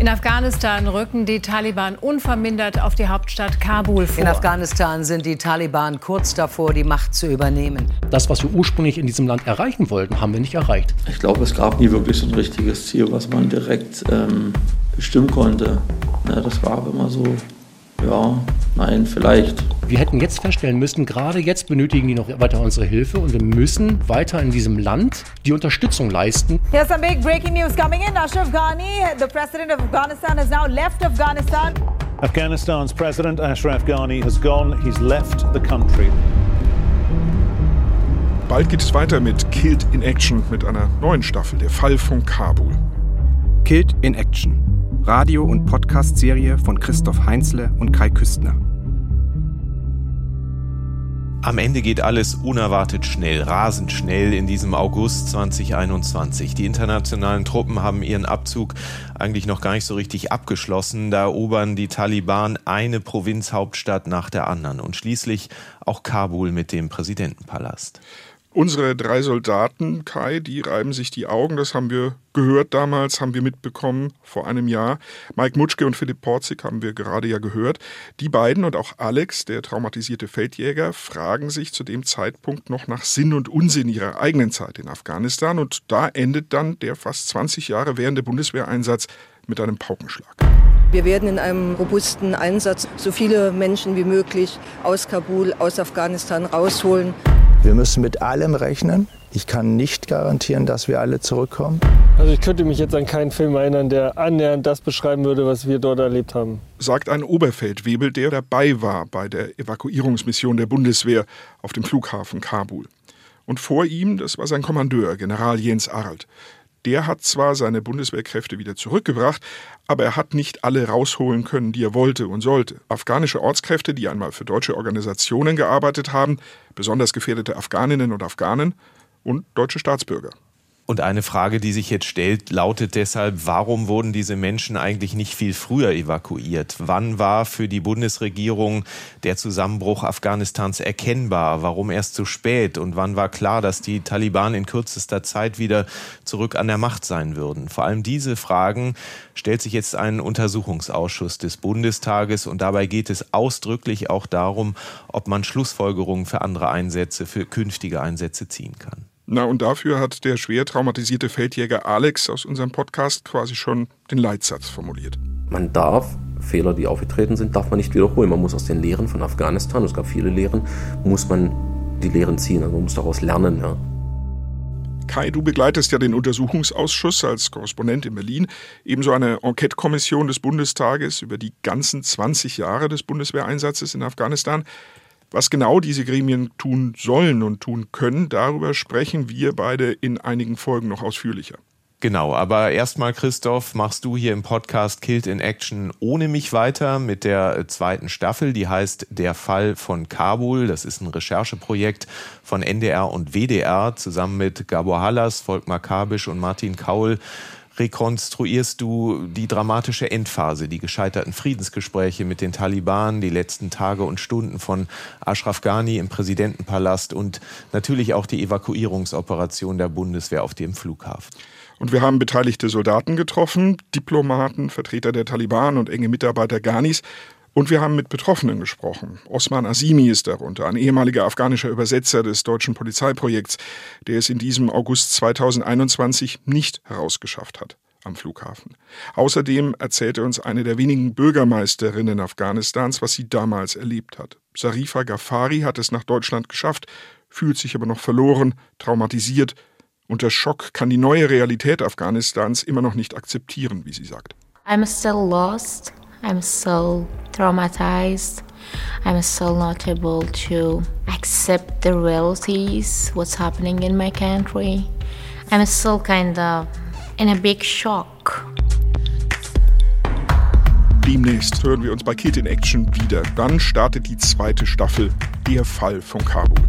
In Afghanistan rücken die Taliban unvermindert auf die Hauptstadt Kabul vor. In Afghanistan sind die Taliban kurz davor, die Macht zu übernehmen. Das, was wir ursprünglich in diesem Land erreichen wollten, haben wir nicht erreicht. Ich glaube, es gab nie wirklich so ein richtiges Ziel, was man direkt ähm, bestimmen konnte. Ja, das war immer so, ja, nein, vielleicht. Wir hätten jetzt feststellen müssen, gerade jetzt benötigen die noch weiter unsere Hilfe und wir müssen weiter in diesem Land die Unterstützung leisten. Here's some big breaking news coming in. Ashraf Ghani, the president of Afghanistan, has now left Afghanistan. Afghanistan's president Ashraf Ghani has gone. He's left the country. Bald geht es weiter mit Killed in Action mit einer neuen Staffel, der Fall von Kabul. Killed in Action. Radio- und Podcast-Serie von Christoph Heinzle und Kai Küstner. Am Ende geht alles unerwartet schnell, rasend schnell in diesem August 2021. Die internationalen Truppen haben ihren Abzug eigentlich noch gar nicht so richtig abgeschlossen. Da erobern die Taliban eine Provinzhauptstadt nach der anderen und schließlich auch Kabul mit dem Präsidentenpalast. Unsere drei Soldaten, Kai, die reiben sich die Augen, das haben wir gehört damals, haben wir mitbekommen vor einem Jahr. Mike Mutschke und Philipp Porzig haben wir gerade ja gehört. Die beiden und auch Alex, der traumatisierte Feldjäger, fragen sich zu dem Zeitpunkt noch nach Sinn und Unsinn ihrer eigenen Zeit in Afghanistan und da endet dann der fast 20 Jahre währende Bundeswehreinsatz mit einem Paukenschlag. Wir werden in einem robusten Einsatz so viele Menschen wie möglich aus Kabul, aus Afghanistan rausholen. Wir müssen mit allem rechnen. Ich kann nicht garantieren, dass wir alle zurückkommen. Also ich könnte mich jetzt an keinen Film erinnern, der annähernd das beschreiben würde, was wir dort erlebt haben. Sagt ein Oberfeldwebel, der dabei war bei der Evakuierungsmission der Bundeswehr auf dem Flughafen Kabul. Und vor ihm, das war sein Kommandeur, General Jens Arlt. Der hat zwar seine Bundeswehrkräfte wieder zurückgebracht, aber er hat nicht alle rausholen können, die er wollte und sollte. Afghanische Ortskräfte, die einmal für deutsche Organisationen gearbeitet haben, besonders gefährdete Afghaninnen und Afghanen und deutsche Staatsbürger. Und eine Frage, die sich jetzt stellt, lautet deshalb, warum wurden diese Menschen eigentlich nicht viel früher evakuiert? Wann war für die Bundesregierung der Zusammenbruch Afghanistans erkennbar? Warum erst so spät? Und wann war klar, dass die Taliban in kürzester Zeit wieder zurück an der Macht sein würden? Vor allem diese Fragen stellt sich jetzt ein Untersuchungsausschuss des Bundestages und dabei geht es ausdrücklich auch darum, ob man Schlussfolgerungen für andere Einsätze, für künftige Einsätze ziehen kann. Na, und dafür hat der schwer traumatisierte Feldjäger Alex aus unserem Podcast quasi schon den Leitsatz formuliert. Man darf Fehler, die aufgetreten sind, darf man nicht wiederholen. Man muss aus den Lehren von Afghanistan, es gab viele Lehren, muss man die Lehren ziehen. Also man muss daraus lernen. Ja. Kai, du begleitest ja den Untersuchungsausschuss als Korrespondent in Berlin, ebenso eine Enquete-Kommission des Bundestages über die ganzen 20 Jahre des Bundeswehreinsatzes in Afghanistan. Was genau diese Gremien tun sollen und tun können, darüber sprechen wir beide in einigen Folgen noch ausführlicher. Genau, aber erstmal, Christoph, machst du hier im Podcast Killed in Action ohne mich weiter mit der zweiten Staffel, die heißt Der Fall von Kabul. Das ist ein Rechercheprojekt von NDR und WDR zusammen mit Gabor Hallas, Volkmar Kabisch und Martin Kaul rekonstruierst du die dramatische Endphase, die gescheiterten Friedensgespräche mit den Taliban, die letzten Tage und Stunden von Ashraf Ghani im Präsidentenpalast und natürlich auch die Evakuierungsoperation der Bundeswehr auf dem Flughafen. Und wir haben beteiligte Soldaten getroffen, Diplomaten, Vertreter der Taliban und enge Mitarbeiter Ghanis. Und wir haben mit Betroffenen gesprochen. Osman Azimi ist darunter, ein ehemaliger afghanischer Übersetzer des deutschen Polizeiprojekts, der es in diesem August 2021 nicht herausgeschafft hat am Flughafen. Außerdem erzählte uns eine der wenigen Bürgermeisterinnen Afghanistans, was sie damals erlebt hat. Sarifa Ghaffari hat es nach Deutschland geschafft, fühlt sich aber noch verloren, traumatisiert. Unter Schock kann die neue Realität Afghanistans immer noch nicht akzeptieren, wie sie sagt. I'm still lost. I'm so traumatized. I'm still not able to accept the realities, what's happening in my country. I'm still kind of in a big shock. Demnächst hören wir uns bei Kid in Action wieder. Dann startet die zweite Staffel Der Fall von Kabul.